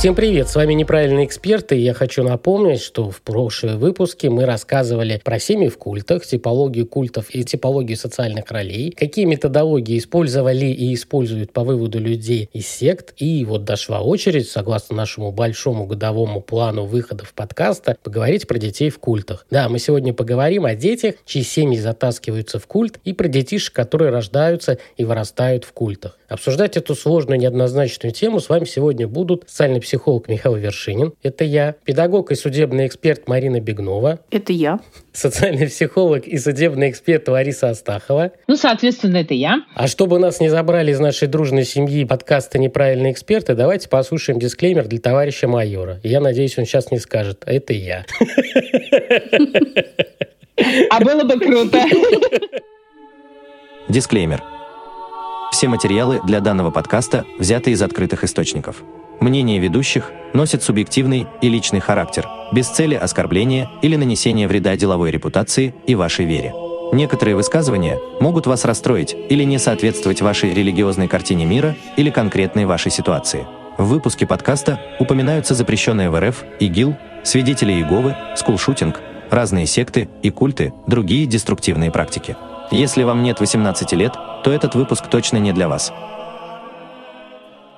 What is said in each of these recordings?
Всем привет, с вами Неправильные эксперты. Я хочу напомнить, что в прошлые выпуске мы рассказывали про семьи в культах, типологию культов и типологию социальных ролей, какие методологии использовали и используют по выводу людей из сект. И вот дошла очередь, согласно нашему большому годовому плану выходов подкаста, поговорить про детей в культах. Да, мы сегодня поговорим о детях, чьи семьи затаскиваются в культ, и про детишек, которые рождаются и вырастают в культах. Обсуждать эту сложную неоднозначную тему с вами сегодня будут социальный психолог Михаил Вершинин, это я, педагог и судебный эксперт Марина Бегнова, это я, социальный психолог и судебный эксперт Лариса Астахова. Ну, соответственно, это я. А чтобы нас не забрали из нашей дружной семьи подкаста «Неправильные эксперты», давайте послушаем дисклеймер для товарища майора. Я надеюсь, он сейчас не скажет «А «это я». А было бы круто. Дисклеймер. Все материалы для данного подкаста взяты из открытых источников. Мнение ведущих носит субъективный и личный характер, без цели оскорбления или нанесения вреда деловой репутации и вашей вере. Некоторые высказывания могут вас расстроить или не соответствовать вашей религиозной картине мира или конкретной вашей ситуации. В выпуске подкаста упоминаются запрещенные в РФ, ИГИЛ, свидетели Иеговы, скулшутинг, разные секты и культы, другие деструктивные практики. Если вам нет 18 лет, то этот выпуск точно не для вас.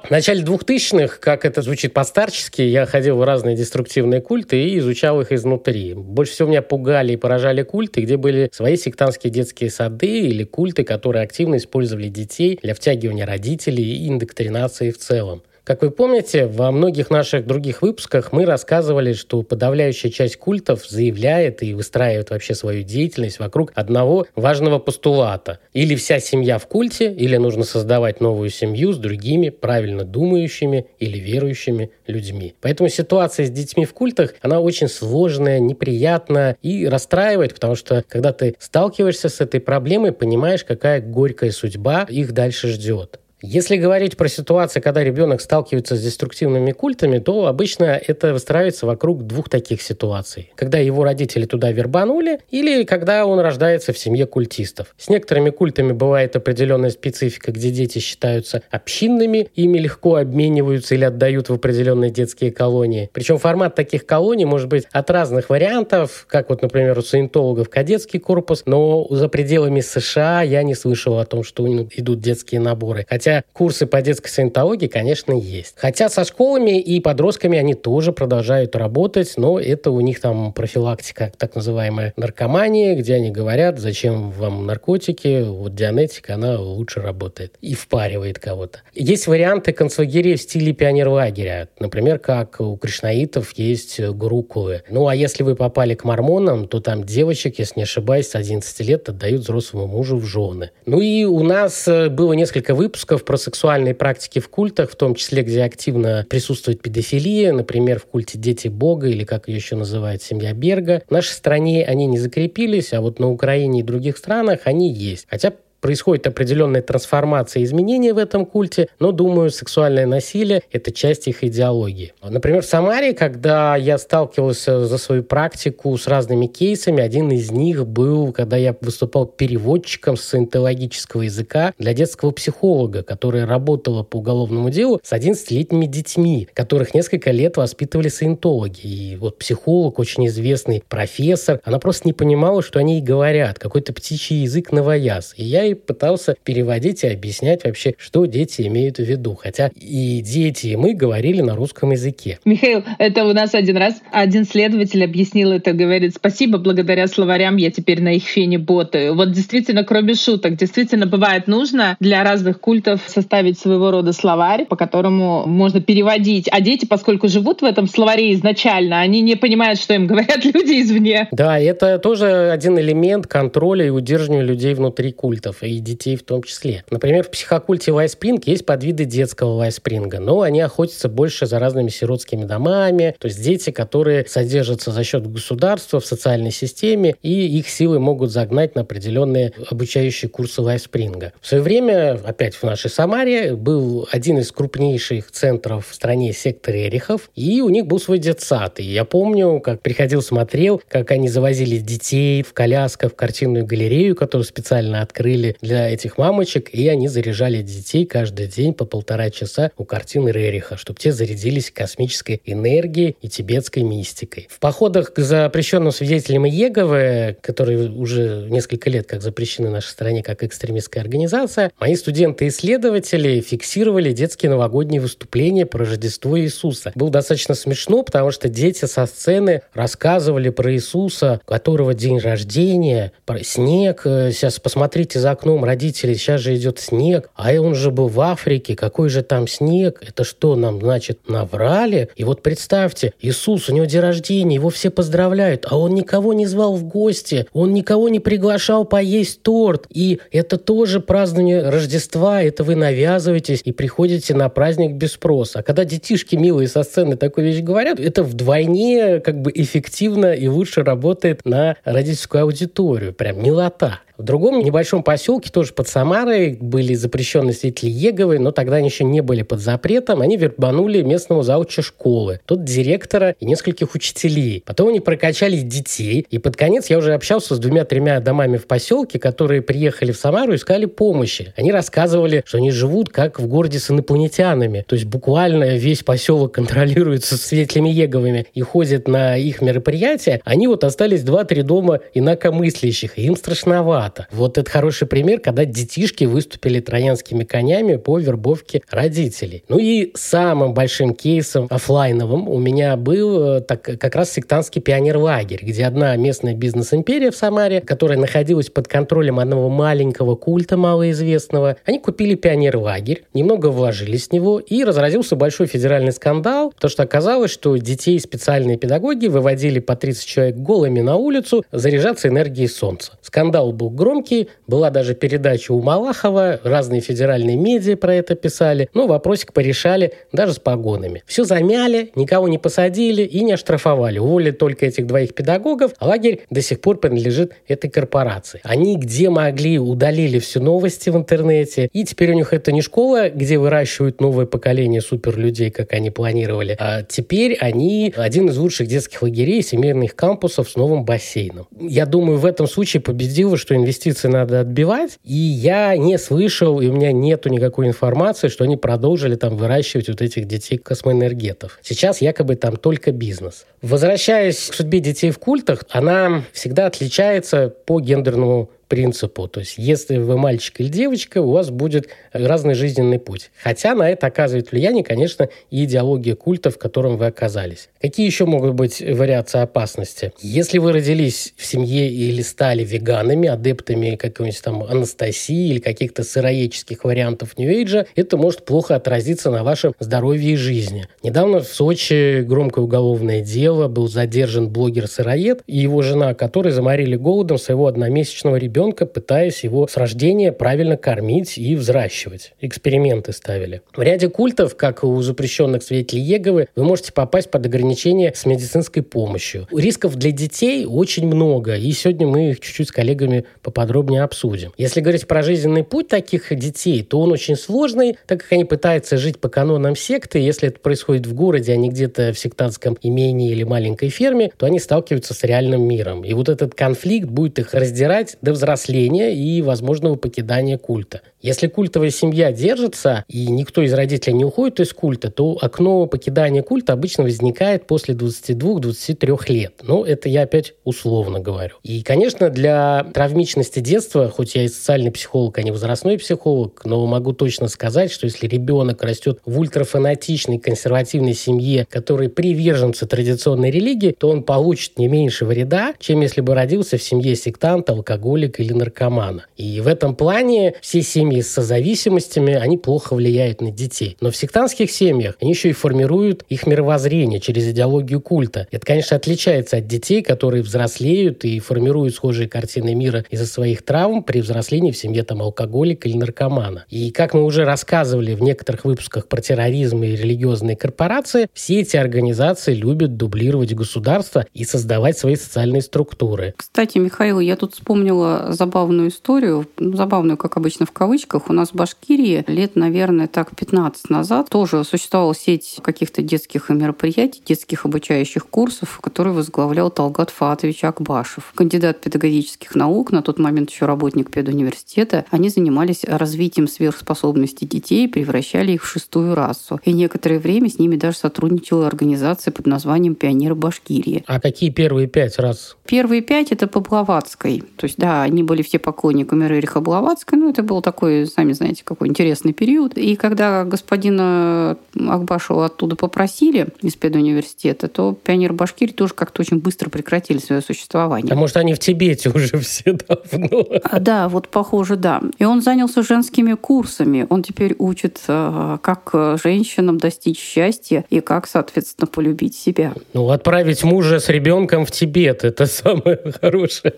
В начале 2000-х, как это звучит постарчески, я ходил в разные деструктивные культы и изучал их изнутри. Больше всего меня пугали и поражали культы, где были свои сектантские детские сады или культы, которые активно использовали детей для втягивания родителей и индоктринации в целом. Как вы помните, во многих наших других выпусках мы рассказывали, что подавляющая часть культов заявляет и выстраивает вообще свою деятельность вокруг одного важного постулата. Или вся семья в культе, или нужно создавать новую семью с другими правильно думающими или верующими людьми. Поэтому ситуация с детьми в культах, она очень сложная, неприятная и расстраивает, потому что когда ты сталкиваешься с этой проблемой, понимаешь, какая горькая судьба их дальше ждет. Если говорить про ситуацию, когда ребенок сталкивается с деструктивными культами, то обычно это выстраивается вокруг двух таких ситуаций. Когда его родители туда вербанули, или когда он рождается в семье культистов. С некоторыми культами бывает определенная специфика, где дети считаются общинными, ими легко обмениваются или отдают в определенные детские колонии. Причем формат таких колоний может быть от разных вариантов, как вот, например, у саентологов кадетский корпус, но за пределами США я не слышал о том, что идут детские наборы. Хотя Хотя курсы по детской санитологии, конечно, есть. Хотя со школами и подростками они тоже продолжают работать, но это у них там профилактика, так называемая наркомания, где они говорят, зачем вам наркотики, вот дианетика, она лучше работает и впаривает кого-то. Есть варианты концлагерей в стиле пионерлагеря, например, как у кришнаитов есть гурукулы. Ну, а если вы попали к мормонам, то там девочек, если не ошибаюсь, с 11 лет отдают взрослому мужу в жены. Ну и у нас э, было несколько выпусков про сексуальные практики в культах, в том числе, где активно присутствует педофилия, например, в культе «Дети Бога» или, как ее еще называют, «Семья Берга». В нашей стране они не закрепились, а вот на Украине и других странах они есть. Хотя происходит определенная трансформация, изменения в этом культе, но, думаю, сексуальное насилие – это часть их идеологии. Например, в Самаре, когда я сталкивался за свою практику с разными кейсами, один из них был, когда я выступал переводчиком с саентологического языка для детского психолога, которая работала по уголовному делу с 11-летними детьми, которых несколько лет воспитывали саентологи. И вот психолог, очень известный профессор, она просто не понимала, что они ей говорят, какой-то птичий язык новояз. И я пытался переводить и объяснять вообще, что дети имеют в виду. Хотя и дети, и мы говорили на русском языке. Михаил, это у нас один раз один следователь объяснил это, говорит, спасибо, благодаря словарям я теперь на их фене ботаю. Вот действительно, кроме шуток, действительно бывает нужно для разных культов составить своего рода словарь, по которому можно переводить. А дети, поскольку живут в этом словаре изначально, они не понимают, что им говорят люди извне. Да, это тоже один элемент контроля и удерживания людей внутри культов. И детей в том числе. Например, в психокульте Вайспринг есть подвиды детского Вайспринга, но они охотятся больше за разными сиротскими домами, то есть дети, которые содержатся за счет государства в социальной системе, и их силы могут загнать на определенные обучающие курсы Вайспринга. В свое время, опять в нашей Самаре, был один из крупнейших центров в стране сектор Эрихов, и у них был свой детсад. И я помню, как приходил, смотрел, как они завозили детей в колясках в картинную галерею, которую специально открыли для этих мамочек, и они заряжали детей каждый день по полтора часа у картины Рериха, чтобы те зарядились космической энергией и тибетской мистикой. В походах к запрещенным свидетелям Иеговы, которые уже несколько лет как запрещены в нашей стране как экстремистская организация, мои студенты-исследователи фиксировали детские новогодние выступления про Рождество Иисуса. Было достаточно смешно, потому что дети со сцены рассказывали про Иисуса, которого день рождения, про снег. Э, сейчас посмотрите за окном, родители, сейчас же идет снег, а он же был в Африке, какой же там снег? Это что нам, значит, наврали? И вот представьте, Иисус, у него день рождения, его все поздравляют, а он никого не звал в гости, он никого не приглашал поесть торт. И это тоже празднование Рождества, это вы навязываетесь и приходите на праздник без спроса. А когда детишки милые со сцены такую вещь говорят, это вдвойне как бы эффективно и лучше работает на родительскую аудиторию. Прям милота. В другом небольшом поселке, тоже под Самарой, были запрещенные свидетели Еговы, но тогда они еще не были под запретом. Они вербанули местного зауча школы, тут директора и нескольких учителей. Потом они прокачали детей, и под конец я уже общался с двумя-тремя домами в поселке, которые приехали в Самару и искали помощи. Они рассказывали, что они живут как в городе с инопланетянами. То есть буквально весь поселок контролируется свидетелями Еговыми и ходят на их мероприятия. Они вот остались два-три дома инакомыслящих, и им страшновато брата. Вот это хороший пример, когда детишки выступили троянскими конями по вербовке родителей. Ну и самым большим кейсом офлайновым у меня был э, так, как раз сектантский пионер-лагерь, где одна местная бизнес-империя в Самаре, которая находилась под контролем одного маленького культа малоизвестного, они купили пионер-лагерь, немного вложились в него, и разразился большой федеральный скандал, потому что оказалось, что детей специальные педагоги выводили по 30 человек голыми на улицу заряжаться энергией солнца. Скандал был громкий. Была даже передача у Малахова, разные федеральные медиа про это писали. Но вопросик порешали даже с погонами. Все замяли, никого не посадили и не оштрафовали. Уволили только этих двоих педагогов, а лагерь до сих пор принадлежит этой корпорации. Они где могли удалили все новости в интернете. И теперь у них это не школа, где выращивают новое поколение суперлюдей, как они планировали, а теперь они один из лучших детских лагерей, семейных кампусов с новым бассейном. Я думаю, в этом случае победило, что инвестиции надо отбивать. И я не слышал, и у меня нету никакой информации, что они продолжили там выращивать вот этих детей космоэнергетов. Сейчас якобы там только бизнес. Возвращаясь к судьбе детей в культах, она всегда отличается по гендерному принципу. То есть, если вы мальчик или девочка, у вас будет разный жизненный путь. Хотя на это оказывает влияние, конечно, и идеология культа, в котором вы оказались. Какие еще могут быть вариации опасности? Если вы родились в семье или стали веганами, адептами какой-нибудь там анастасии или каких-то сыроедческих вариантов Нью-Эйджа, это может плохо отразиться на вашем здоровье и жизни. Недавно в Сочи громкое уголовное дело, был задержан блогер-сыроед и его жена, которые заморили голодом своего одномесячного ребенка ребенка, пытаясь его с рождения правильно кормить и взращивать. Эксперименты ставили. В ряде культов, как у запрещенных свидетелей Еговы, вы можете попасть под ограничения с медицинской помощью. Рисков для детей очень много, и сегодня мы их чуть-чуть с коллегами поподробнее обсудим. Если говорить про жизненный путь таких детей, то он очень сложный, так как они пытаются жить по канонам секты. Если это происходит в городе, а не где-то в сектантском имении или маленькой ферме, то они сталкиваются с реальным миром. И вот этот конфликт будет их раздирать до взросления взросления и возможного покидания культа. Если культовая семья держится, и никто из родителей не уходит из культа, то окно покидания культа обычно возникает после 22-23 лет. Но это я опять условно говорю. И, конечно, для травмичности детства, хоть я и социальный психолог, а не возрастной психолог, но могу точно сказать, что если ребенок растет в ультрафанатичной консервативной семье, который приверженцы традиционной религии, то он получит не меньше вреда, чем если бы родился в семье сектанта, алкоголика или наркомана. И в этом плане все семьи семьи с созависимостями, они плохо влияют на детей. Но в сектантских семьях они еще и формируют их мировоззрение через идеологию культа. Это, конечно, отличается от детей, которые взрослеют и формируют схожие картины мира из-за своих травм при взрослении в семье там алкоголика или наркомана. И как мы уже рассказывали в некоторых выпусках про терроризм и религиозные корпорации, все эти организации любят дублировать государство и создавать свои социальные структуры. Кстати, Михаил, я тут вспомнила забавную историю, ну, забавную, как обычно, в кавычках. У нас в Башкирии лет, наверное, так 15 назад тоже существовала сеть каких-то детских мероприятий, детских обучающих курсов, которые возглавлял Талгат Фатович Акбашев, кандидат педагогических наук, на тот момент еще работник педуниверситета. Они занимались развитием сверхспособностей детей, превращали их в шестую расу. И некоторое время с ними даже сотрудничала организация под названием «Пионеры Башкирии». А какие первые пять раз? Первые пять – это по Блаватской. То есть, да, они были все поклонниками Рериха Блаватской. Ну, это был такой, сами знаете, какой интересный период. И когда господина Акбашева оттуда попросили из педуниверситета, то пионер Башкирии тоже как-то очень быстро прекратили свое существование. А может, они в Тибете уже все давно? А, да, вот похоже, да. И он занялся женскими курсами. Он теперь учит, э, как женщинам достичь счастья и как, соответственно, полюбить себя. Ну, отправить мужа с ребенком в Тибет – это самое хорошее.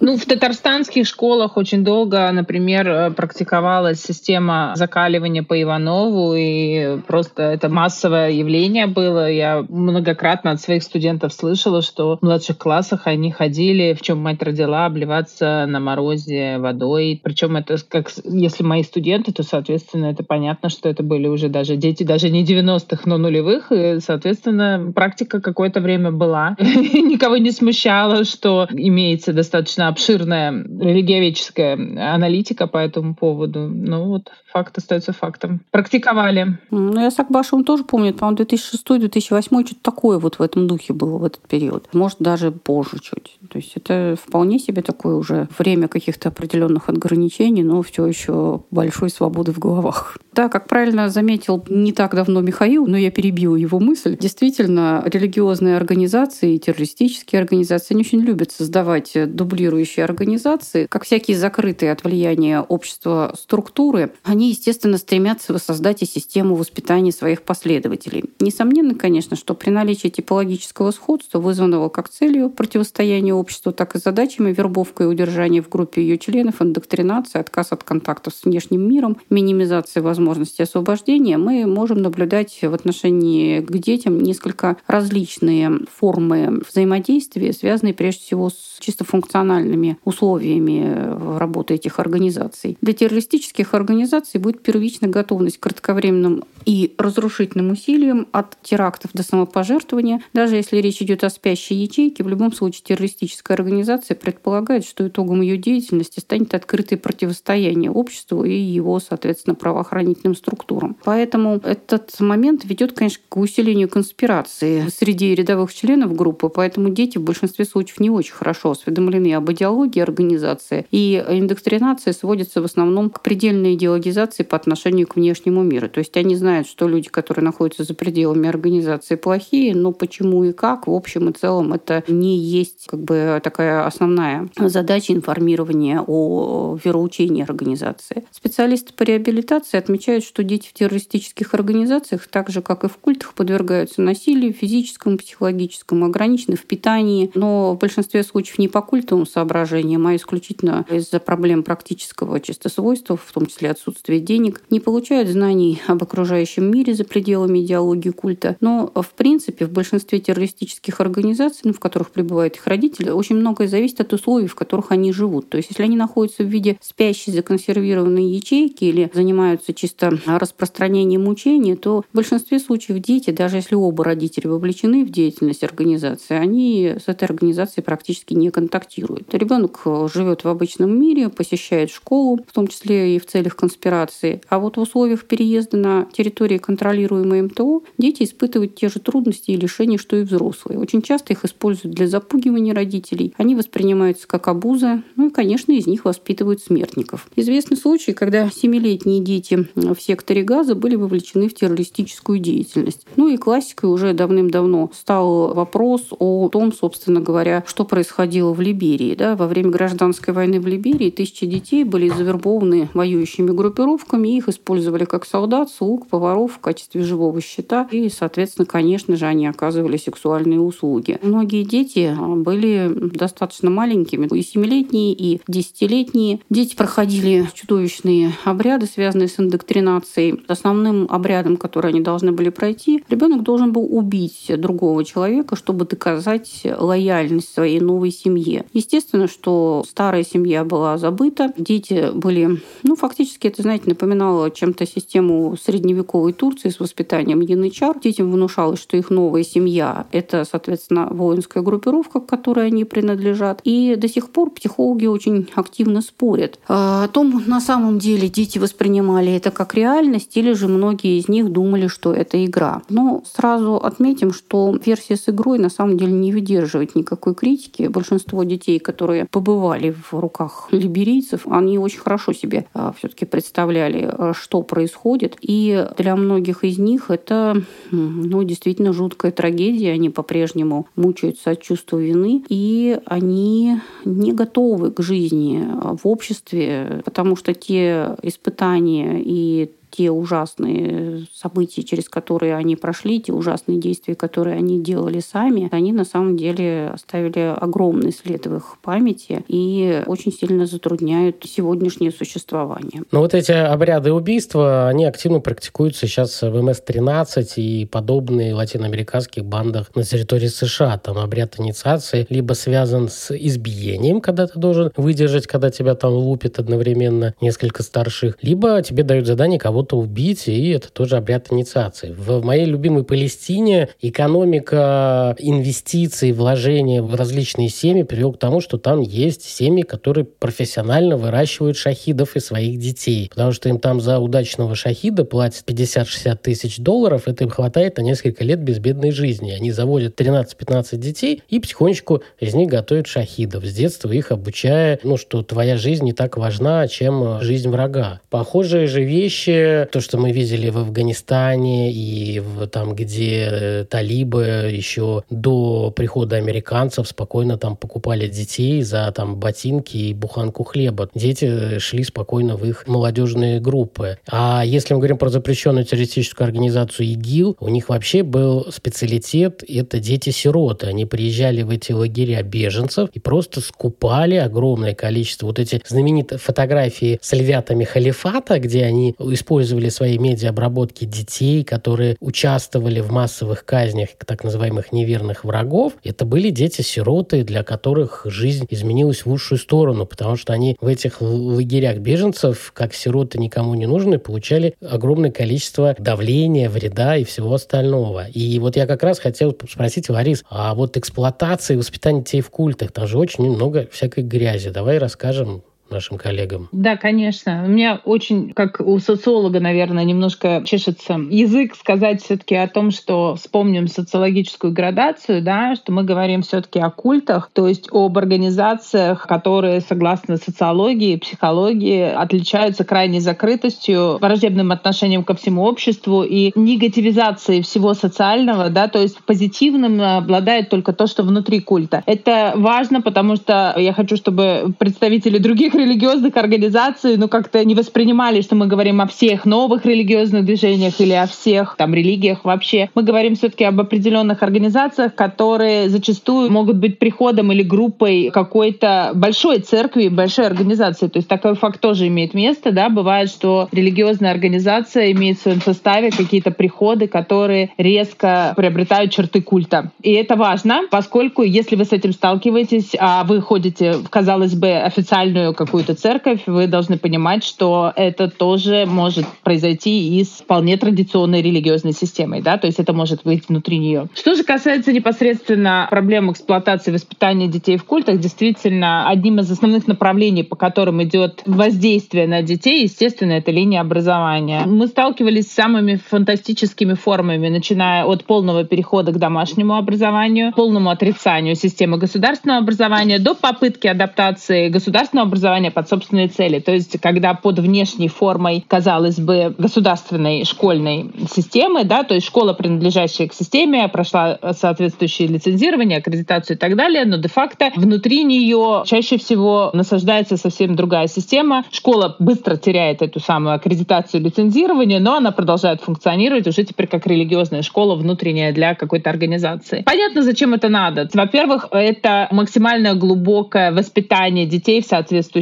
Ну, в татарстанских школах очень долго, например, э, практиковалась система закаливания по Иванову, и просто это массовое явление было. Я многократно от своих студентов слышала, что в младших классах они ходили, в чем мать родила, обливаться на морозе водой. Причем это как, если мои студенты, то, соответственно, это понятно, что это были уже даже дети, даже не 90-х, но нулевых, и, соответственно, практика какое-то время была. Никого не смущало, что имеется достаточно обширная религиоведческая аналитика по этому поводу. Ну вот факт остается фактом. Практиковали. Ну, я с Акбашевым тоже помню. По-моему, 2006-2008 что-то такое вот в этом духе было в этот период. Может, даже позже чуть. То есть это вполне себе такое уже время каких-то определенных ограничений, но все еще большой свободы в головах. Да, как правильно заметил не так давно Михаил, но я перебил его мысль. Действительно, религиозные организации и террористические организации, они очень любят создавать дублирующие организации, как всякие закрытые от влияния общества структуры. Они, естественно, стремятся воссоздать и систему воспитания своих последователей. Несомненно, конечно, что при наличии типологического сходства, вызванного как целью противостояния обществу, так и задачами вербовка и удержания в группе ее членов, индоктринация, отказ от контактов с внешним миром, минимизация возможности освобождения, мы можем наблюдать в отношении к детям несколько различные формы взаимодействия, связанные прежде всего с чисто функциональными условиями работы этих организаций. Для террористических организаций будет первичная готовность к кратковременным и разрушительным усилиям от терактов до самопожертвования. Даже если речь идет о спящей ячейке, в любом случае террористическая организация предполагает, что итогом ее деятельности станет открытое противостояние обществу и его, соответственно, правоохранительным структурам. Поэтому этот момент ведет, конечно, к усилению конспирации среди рядовых членов группы, поэтому дети в большинстве случаев не очень хорошо осведомлены об идеологии организации, и индоктринация сводится в основном к предельной идеологизации по отношению к внешнему миру. То есть они знают, что люди, которые находятся за пределами организации, плохие, но почему и как, в общем и целом, это не есть как бы такая основная задача информирования о вероучении организации. Специалисты по реабилитации отмечают, что дети в террористических организациях, так же как и в культах, подвергаются насилию физическому, психологическому, ограничены в питании, но в большинстве случаев не по культовым соображениям, а исключительно из-за проблем практического чисто свойства, в том числе отсутствия денег, не получают знаний об окружающем мире за пределами идеологии культа. Но, в принципе, в большинстве террористических организаций, ну, в которых пребывают их родители, очень многое зависит от условий, в которых они живут. То есть, если они находятся в виде спящей законсервированной ячейки или занимаются чисто распространением учения, то в большинстве случаев дети, даже если оба родителя вовлечены в деятельность организации, они с этой организацией практически не контактируют. Ребенок живет в обычном мире, посещает школу, в том числе и в целях конспирации. А вот в условиях переезда на территории, контролируемой МТО, дети испытывают те же трудности и лишения, что и взрослые. Очень часто их используют для запугивания родителей. Они воспринимаются как обуза. Ну и, конечно, из них воспитывают смертников. Известны случаи, когда семилетние дети в секторе газа были вовлечены в террористическую деятельность. Ну и классикой уже давным-давно стал вопрос о том, собственно говоря, что происходило в Либерии. Да? Во время гражданской войны в Либерии тысячи детей были завербованы воюющими группировками, их использовали как солдат, слуг, поваров в качестве живого щита, и, соответственно, конечно же, они оказывали сексуальные услуги. Многие дети были достаточно маленькими, и семилетние, и десятилетние. Дети проходили чудовищные обряды, связанные с индоктринацией. Основным обрядом, который они должны были пройти, ребенок должен был убить другого человека, чтобы доказать лояльность своей новой семье. Естественно, что старая семья была забыта, дети были, ну, фактически это, знаете, напоминало чем-то систему средневековой Турции с воспитанием янычар. Детям внушалось, что их новая семья – это, соответственно, воинская группировка, к которой они принадлежат. И до сих пор психологи очень активно спорят а, о том, на самом деле дети воспринимали это как реальность, или же многие из них думали, что это игра. Но сразу отметим, что версия с игрой на самом деле не выдерживает никакой критики. Большинство детей, которые побывали в руках либерийцев, они очень хорошо себе а, все-таки представляли, а, что происходит. И для многих из них это ну, действительно жуткая трагедия. Они по-прежнему мучаются от чувства вины, и они не готовы к жизни в обществе, потому что те испытания и те ужасные события, через которые они прошли, те ужасные действия, которые они делали сами, они на самом деле оставили огромный след в их памяти и очень сильно затрудняют сегодняшнее существование. Но вот эти обряды убийства, они активно практикуются сейчас в МС-13 и подобные латиноамериканских бандах на территории США. Там обряд инициации либо связан с избиением, когда ты должен выдержать, когда тебя там лупит одновременно несколько старших, либо тебе дают задание кого кого-то убить, и это тоже обряд инициации. В моей любимой Палестине экономика инвестиций, вложения в различные семьи привел к тому, что там есть семьи, которые профессионально выращивают шахидов и своих детей. Потому что им там за удачного шахида платят 50-60 тысяч долларов, это им хватает на несколько лет безбедной жизни. Они заводят 13-15 детей и потихонечку из них готовят шахидов, с детства их обучая, ну, что твоя жизнь не так важна, чем жизнь врага. Похожие же вещи то, что мы видели в Афганистане и в, там, где э, талибы еще до прихода американцев спокойно там покупали детей за там ботинки и буханку хлеба. Дети шли спокойно в их молодежные группы. А если мы говорим про запрещенную террористическую организацию ИГИЛ, у них вообще был специалитет – это дети-сироты. Они приезжали в эти лагеря беженцев и просто скупали огромное количество вот эти знаменитые фотографии с львятами халифата, где они используют использовали свои медиаобработки детей, которые участвовали в массовых казнях так называемых неверных врагов. Это были дети-сироты, для которых жизнь изменилась в лучшую сторону, потому что они в этих лагерях беженцев, как сироты никому не нужны, получали огромное количество давления, вреда и всего остального. И вот я как раз хотел спросить, Ларис, а вот эксплуатация и воспитание детей в культах, там же очень много всякой грязи. Давай расскажем нашим коллегам? Да, конечно. У меня очень, как у социолога, наверное, немножко чешется язык сказать все-таки о том, что вспомним социологическую градацию, да, что мы говорим все-таки о культах, то есть об организациях, которые, согласно социологии, психологии, отличаются крайней закрытостью, враждебным отношением ко всему обществу и негативизацией всего социального, да, то есть позитивным обладает только то, что внутри культа. Это важно, потому что я хочу, чтобы представители других религиозных организаций, ну, как-то не воспринимали, что мы говорим о всех новых религиозных движениях или о всех там религиях вообще. Мы говорим все-таки об определенных организациях, которые зачастую могут быть приходом или группой какой-то большой церкви, большой организации. То есть такой факт тоже имеет место, да, бывает, что религиозная организация имеет в своем составе какие-то приходы, которые резко приобретают черты культа. И это важно, поскольку если вы с этим сталкиваетесь, а вы ходите в, казалось бы, официальную какую-то церковь, вы должны понимать, что это тоже может произойти и с вполне традиционной религиозной системой, да, то есть это может быть внутри нее. Что же касается непосредственно проблем эксплуатации воспитания детей в культах, действительно, одним из основных направлений, по которым идет воздействие на детей, естественно, это линия образования. Мы сталкивались с самыми фантастическими формами, начиная от полного перехода к домашнему образованию, полному отрицанию системы государственного образования до попытки адаптации государственного образования образование под собственные цели. То есть, когда под внешней формой, казалось бы, государственной школьной системы, да, то есть школа, принадлежащая к системе, прошла соответствующее лицензирование, аккредитацию и так далее, но де-факто внутри нее чаще всего насаждается совсем другая система. Школа быстро теряет эту самую аккредитацию, лицензирование, но она продолжает функционировать уже теперь как религиозная школа внутренняя для какой-то организации. Понятно, зачем это надо. Во-первых, это максимально глубокое воспитание детей в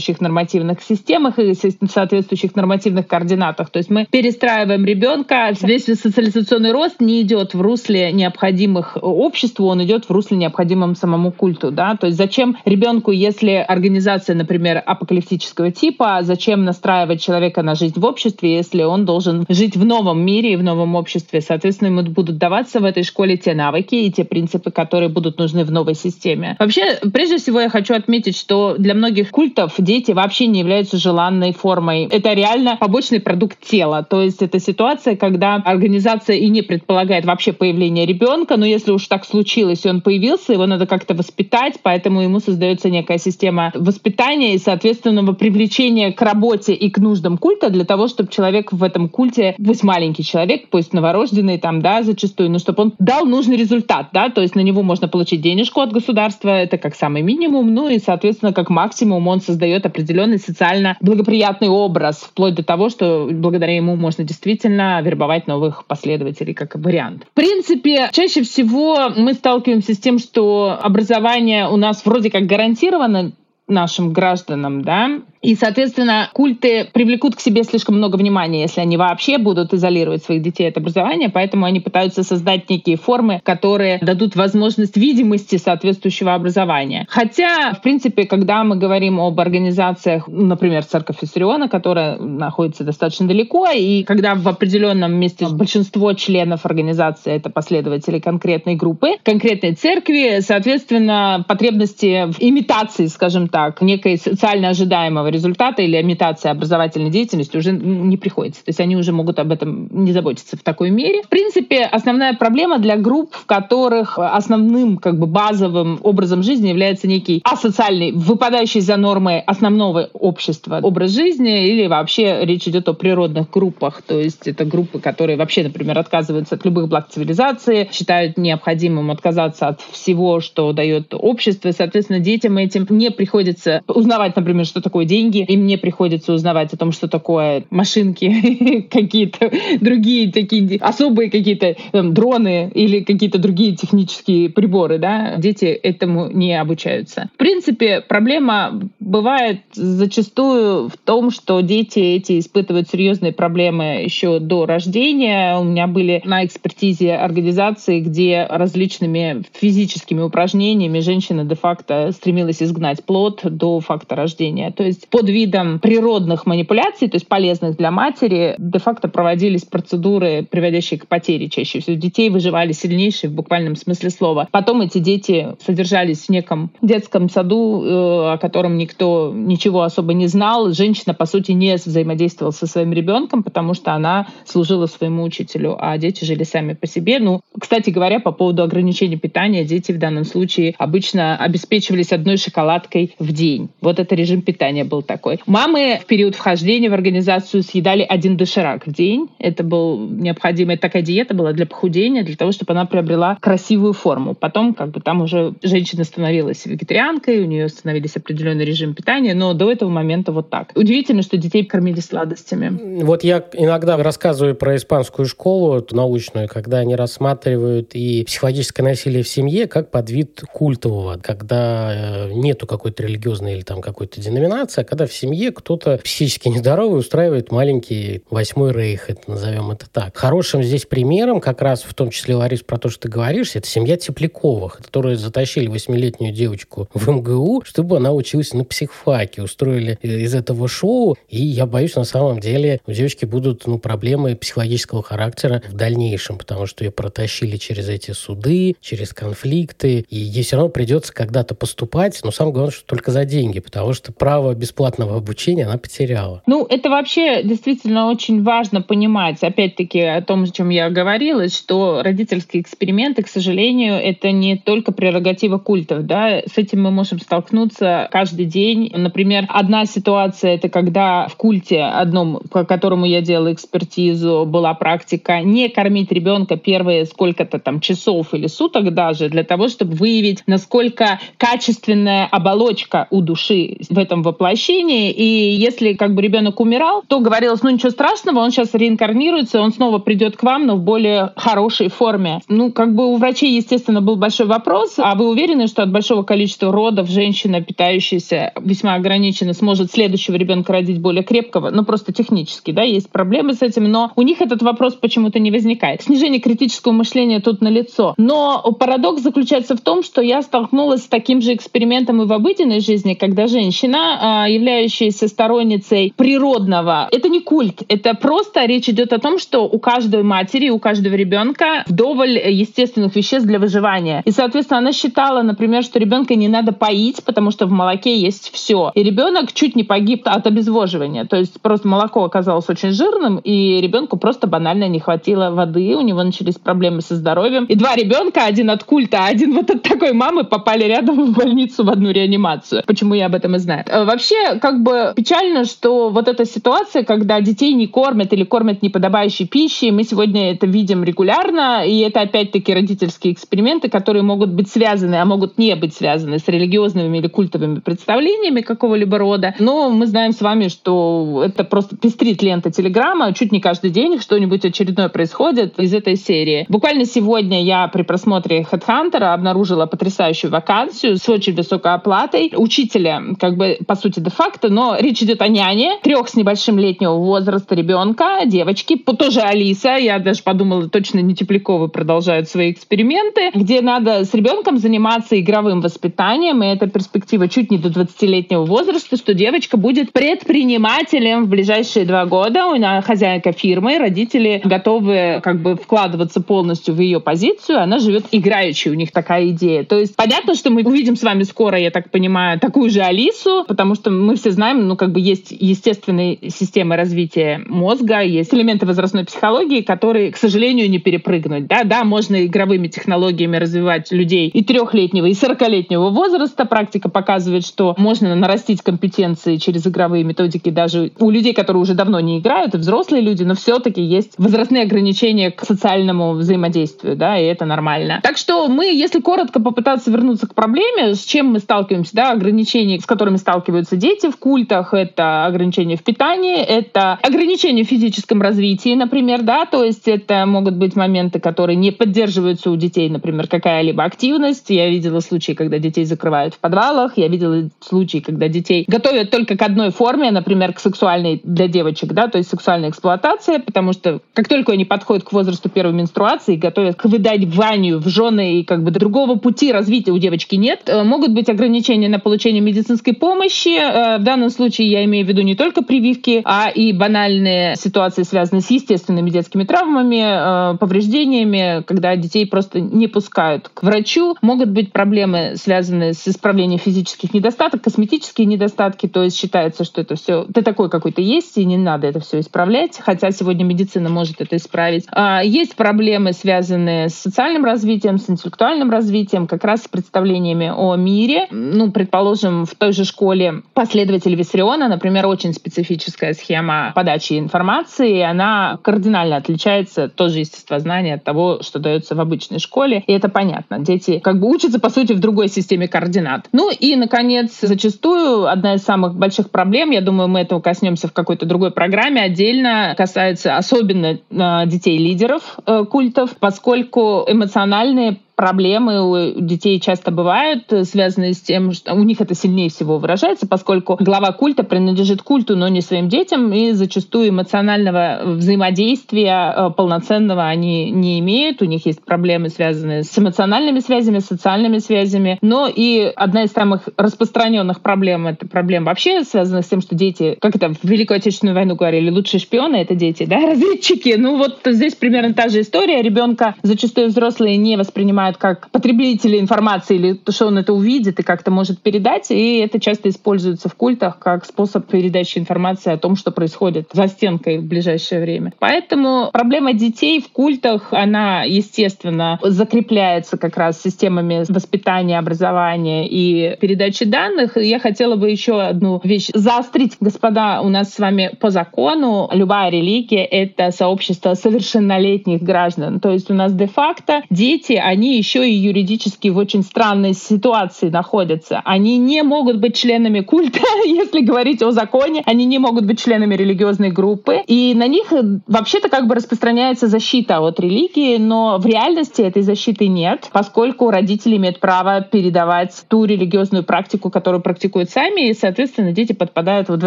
соответствующих нормативных системах и соответствующих нормативных координатах. То есть мы перестраиваем ребенка. Весь социализационный рост не идет в русле необходимых обществу, он идет в русле необходимым самому культу. Да? То есть зачем ребенку, если организация, например, апокалиптического типа, зачем настраивать человека на жизнь в обществе, если он должен жить в новом мире и в новом обществе? Соответственно, ему будут даваться в этой школе те навыки и те принципы, которые будут нужны в новой системе. Вообще, прежде всего, я хочу отметить, что для многих культов дети вообще не являются желанной формой. Это реально побочный продукт тела. То есть это ситуация, когда организация и не предполагает вообще появление ребенка, но если уж так случилось, и он появился, его надо как-то воспитать, поэтому ему создается некая система воспитания и соответственного привлечения к работе и к нуждам культа для того, чтобы человек в этом культе, пусть маленький человек, пусть новорожденный там, да, зачастую, но чтобы он дал нужный результат, да, то есть на него можно получить денежку от государства, это как самый минимум, ну и, соответственно, как максимум он создает определенный социально благоприятный образ, вплоть до того, что благодаря ему можно действительно вербовать новых последователей как вариант. В принципе, чаще всего мы сталкиваемся с тем, что образование у нас вроде как гарантировано нашим гражданам, да, и, соответственно, культы привлекут к себе слишком много внимания, если они вообще будут изолировать своих детей от образования, поэтому они пытаются создать некие формы, которые дадут возможность видимости соответствующего образования. Хотя, в принципе, когда мы говорим об организациях, например, Церковь Виссариона, которая находится достаточно далеко, и когда в определенном месте большинство членов организации — это последователи конкретной группы, конкретной церкви, соответственно, потребности в имитации, скажем так, некой социально ожидаемого результата или имитации образовательной деятельности уже не приходится. То есть они уже могут об этом не заботиться в такой мере. В принципе, основная проблема для групп, в которых основным как бы базовым образом жизни является некий асоциальный, выпадающий за нормы основного общества образ жизни или вообще речь идет о природных группах. То есть это группы, которые вообще, например, отказываются от любых благ цивилизации, считают необходимым отказаться от всего, что дает общество. Соответственно, детям этим не приходится узнавать, например, что такое день деньги, и мне приходится узнавать о том, что такое машинки, какие-то другие такие особые какие-то там, дроны или какие-то другие технические приборы, да, дети этому не обучаются. В принципе, проблема бывает зачастую в том, что дети эти испытывают серьезные проблемы еще до рождения. У меня были на экспертизе организации, где различными физическими упражнениями женщина де-факто стремилась изгнать плод до факта рождения. То есть под видом природных манипуляций, то есть полезных для матери, де-факто проводились процедуры, приводящие к потере чаще всего. Детей выживали сильнейшие в буквальном смысле слова. Потом эти дети содержались в неком детском саду, э, о котором никто ничего особо не знал. Женщина, по сути, не взаимодействовала со своим ребенком, потому что она служила своему учителю, а дети жили сами по себе. Ну, кстати говоря, по поводу ограничения питания, дети в данном случае обычно обеспечивались одной шоколадкой в день. Вот это режим питания был был такой. Мамы в период вхождения в организацию съедали один доширак в день. Это был необходимая такая диета была для похудения, для того, чтобы она приобрела красивую форму. Потом как бы там уже женщина становилась вегетарианкой, у нее становились определенный режим питания, но до этого момента вот так. Удивительно, что детей кормили сладостями. Вот я иногда рассказываю про испанскую школу научную, когда они рассматривают и психологическое насилие в семье как под вид культового, когда э, нету какой-то религиозной или там какой-то деноминации, когда в семье кто-то психически нездоровый устраивает маленький восьмой рейх, это назовем это так. Хорошим здесь примером, как раз в том числе, Ларис, про то, что ты говоришь, это семья Тепляковых, которые затащили восьмилетнюю девочку в МГУ, чтобы она училась на психфаке, устроили из этого шоу, и я боюсь, на самом деле у девочки будут ну, проблемы психологического характера в дальнейшем, потому что ее протащили через эти суды, через конфликты, и ей все равно придется когда-то поступать, но самое главное, что только за деньги, потому что право без бесплатного обучения она потеряла. Ну, это вообще действительно очень важно понимать. Опять-таки о том, о чем я говорила, что родительские эксперименты, к сожалению, это не только прерогатива культов. Да? С этим мы можем столкнуться каждый день. Например, одна ситуация — это когда в культе одном, по которому я делала экспертизу, была практика не кормить ребенка первые сколько-то там часов или суток даже для того, чтобы выявить, насколько качественная оболочка у души в этом воплощении. И если как бы ребенок умирал, то говорилось, ну ничего страшного, он сейчас реинкарнируется, он снова придет к вам, но в более хорошей форме. Ну, как бы у врачей, естественно, был большой вопрос, а вы уверены, что от большого количества родов женщина, питающаяся весьма ограниченно, сможет следующего ребенка родить более крепкого? Ну, просто технически, да, есть проблемы с этим, но у них этот вопрос почему-то не возникает. Снижение критического мышления тут налицо. Но парадокс заключается в том, что я столкнулась с таким же экспериментом и в обыденной жизни, когда женщина, а, являющаяся сторонницей природного, это не культ, это просто речь идет о том, что у каждой матери, у каждого ребенка вдоволь естественных веществ для выживания. И, соответственно, она считала, например, что ребенка не надо поить, потому что в молоке есть все. И ребенок чуть не погиб от обезвоживания. То есть просто молоко оказалось очень жирным, и ребенку просто банально не хватило воды, у него начались проблемы со здоровьем. И два ребенка, один от культа, один вот от такой мамы, попали рядом в больницу в одну реанимацию. Почему я об этом и знаю. Э, вообще, как бы печально, что вот эта ситуация, когда детей не кормят или кормят неподобающей пищей, мы сегодня это видим регулярно, и это опять-таки родительские эксперименты, которые могут быть связаны, а могут не быть связаны с религиозными или культовыми представлениями какого-либо рода. Но мы знаем с вами, что это просто пестрит лента Телеграма, чуть не каждый день что-нибудь очередное происходит из этой серии. Буквально сегодня я при просмотре Headhunter обнаружила потрясающую вакансию с очень высокой оплатой учителя, как бы по сути де-факто, но речь идет о няне, трех с небольшим летнего возраста ребенка, девочки, тоже Алиса, я даже подумала, точно не Тепляковы продолжают свои эксперименты, где надо с ребенком заниматься игровым воспитанием, и эта перспектива чуть не до 20-летнего возраста, что девочка будет предпринимателем в ближайшие два года, у нее хозяйка фирмы, родители готовы как бы вкладываться полностью в ее позицию, она живет играючи, у них такая идея. То есть понятно, что мы увидим с вами скоро, я так понимаю, такую же Алису, потому что мы все знаем, ну как бы есть естественные системы развития мозга, есть элементы возрастной психологии, которые, к сожалению, не перепрыгнуть. Да, да, можно игровыми технологиями развивать людей и трехлетнего, и сорокалетнего возраста. Практика показывает, что можно нарастить компетенции через игровые методики даже у людей, которые уже давно не играют, и взрослые люди, но все-таки есть возрастные ограничения к социальному взаимодействию, да, и это нормально. Так что мы, если коротко попытаться вернуться к проблеме, с чем мы сталкиваемся, да, ограничения, с которыми сталкиваются дети в культах, это ограничения в питании, это ограничения в физическом развитии, например, да, то есть это могут быть моменты, которые не поддерживаются у детей, например, какая-либо активность. Я видела случаи, когда детей закрывают в подвалах, я видела случаи, когда детей готовят только к одной форме, например, к сексуальной для девочек, да, то есть сексуальная эксплуатация, потому что как только они подходят к возрасту первой менструации, готовят к выдаванию в жены и как бы другого пути развития у девочки нет, э, могут быть ограничения на получение медицинской помощи. Э, в данном случае я имею в виду не только прививки, а и банальные ситуации, связанные с естественными детскими травмами, э, повреждениями, когда детей просто не пускают к врачу. Могут быть проблемы, связанные с исправлением физических недостатков, косметические недостатки, то есть считается, что это все, ты такой какой-то есть, и не надо это все исправлять, хотя сегодня медицина может это исправить. А, есть проблемы, связанные с социальным развитием, с интеллектуальным развитием, как раз с представлениями о мире. Ну, предположим, в той же школе последователь Виссариона, например, очень специфическая схема подачи информации, и она кардинально отличается тоже естествознание от того, что дается в обычной школе. И это понятно. Дети как бы учатся, по сути, в другой системе координат. Ну и, наконец, зачастую одна из самых больших проблем, я думаю, мы этого коснемся в какой-то другой программе отдельно, касается особенно э, детей-лидеров э, культов, поскольку эмоциональные проблемы у детей часто бывают, э, связанные с тем, что у них это сильнее всего выражается, поскольку глава культа принадлежит культу, но не своим детям, и зачастую эмоционального взаимодействия э, полноценного они не имеют. У них есть проблемы, связанные с эмоциональными связями, социальными связями. Но и одна из самых распространенных проблем — это проблема вообще связанная с тем, что дети, как это в Великую Отечественную войну говорили, лучшие шпионы — это дети, да, разведчики. Ну вот здесь примерно та же история. Ребенка зачастую взрослые не воспринимают воспринимает как потребители информации или то, что он это увидит и как-то может передать. И это часто используется в культах как способ передачи информации о том, что происходит за стенкой в ближайшее время. Поэтому проблема детей в культах, она, естественно, закрепляется как раз системами воспитания, образования и передачи данных. Я хотела бы еще одну вещь заострить. Господа, у нас с вами по закону любая религия — это сообщество совершеннолетних граждан. То есть у нас де-факто дети, они еще и юридически в очень странной ситуации находятся. Они не могут быть членами культа, если говорить о законе. Они не могут быть членами религиозной группы. И на них вообще-то как бы распространяется защита от религии, но в реальности этой защиты нет, поскольку родители имеют право передавать ту религиозную практику, которую практикуют сами, и, соответственно, дети подпадают вот в